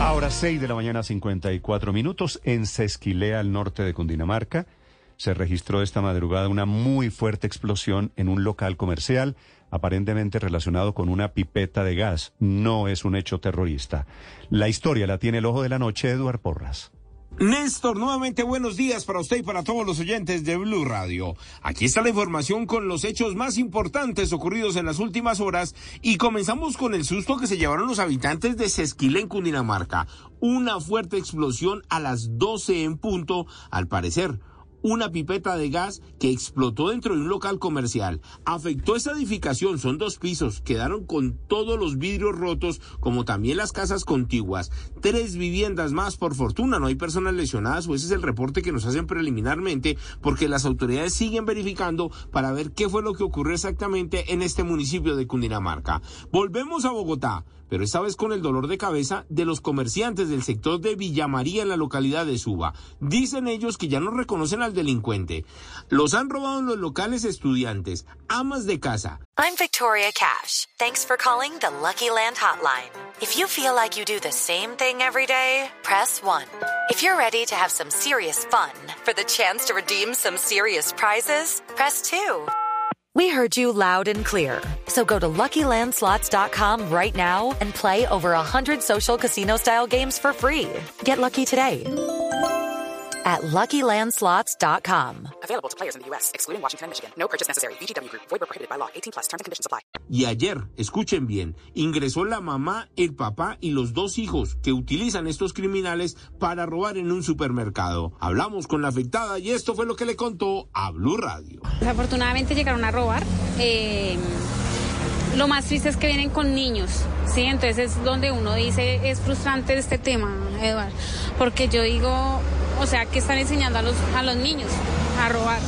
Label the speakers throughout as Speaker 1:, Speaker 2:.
Speaker 1: Ahora 6 de la mañana 54 minutos en Sesquilea, al norte de Cundinamarca. Se registró esta madrugada una muy fuerte explosión en un local comercial, aparentemente relacionado con una pipeta de gas. No es un hecho terrorista. La historia la tiene el ojo de la noche, Eduard Porras.
Speaker 2: Néstor, nuevamente buenos días para usted y para todos los oyentes de Blue Radio. Aquí está la información con los hechos más importantes ocurridos en las últimas horas y comenzamos con el susto que se llevaron los habitantes de Sesquilé en Cundinamarca. Una fuerte explosión a las 12 en punto, al parecer una pipeta de gas que explotó dentro de un local comercial. Afectó esta edificación, son dos pisos, quedaron con todos los vidrios rotos, como también las casas contiguas. Tres viviendas más, por fortuna, no hay personas lesionadas, o ese es el reporte que nos hacen preliminarmente, porque las autoridades siguen verificando para ver qué fue lo que ocurrió exactamente en este municipio de Cundinamarca. Volvemos a Bogotá pero esta vez con el dolor de cabeza de los comerciantes del sector de Villa María en la localidad de Suba. Dicen ellos que ya no reconocen al delincuente. Los han robado en los locales estudiantes, amas de casa.
Speaker 3: I'm Victoria Cash. Thanks for calling the Lucky Land Hotline. If you feel like you do the same thing every day, press 1. If you're ready to have some serious fun for the chance to redeem some serious prizes, press 2. We heard you loud and clear. So go to LuckyLandSlots.com right now and play over 100 social casino-style games for free. Get lucky today at LuckyLandSlots.com.
Speaker 4: Available to players in the U.S., excluding Washington and Michigan. No purchase necessary. VGW Group. Void were prohibited by law. 18 plus. Terms and conditions apply.
Speaker 2: Y ayer, escuchen bien, ingresó la mamá, el papá y los dos hijos que utilizan estos criminales para robar en un supermercado. Hablamos con la afectada y esto fue lo que le contó a Blue Radio.
Speaker 5: Desafortunadamente llegaron a robar. eh, lo más triste es que vienen con niños, ¿sí? Entonces es donde uno dice, es frustrante este tema, Eduardo, porque yo digo, o sea, que están enseñando a los, a los niños a robar.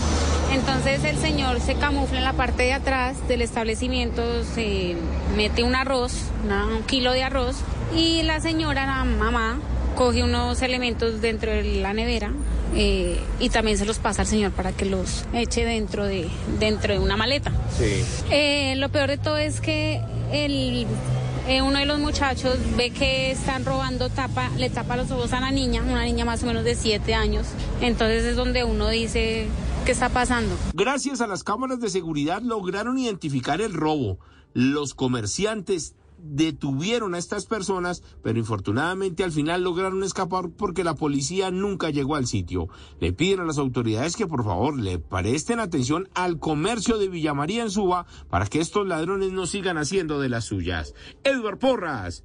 Speaker 5: Entonces el señor se camufla en la parte de atrás del establecimiento, se mete un arroz, una- un kilo de arroz, y la señora, la mamá, coge unos elementos dentro de la nevera eh, y también se los pasa al señor para que los eche dentro de, dentro de una maleta. Eh, lo peor de todo es que el, eh, uno de los muchachos ve que están robando, tapa, le tapa los ojos a la niña, una niña más o menos de siete años. Entonces es donde uno dice, ¿qué está pasando?
Speaker 2: Gracias a las cámaras de seguridad lograron identificar el robo. Los comerciantes detuvieron a estas personas, pero infortunadamente al final lograron escapar porque la policía nunca llegó al sitio. Le piden a las autoridades que por favor le presten atención al comercio de Villa María en Suba para que estos ladrones no sigan haciendo de las suyas. Edward Porras,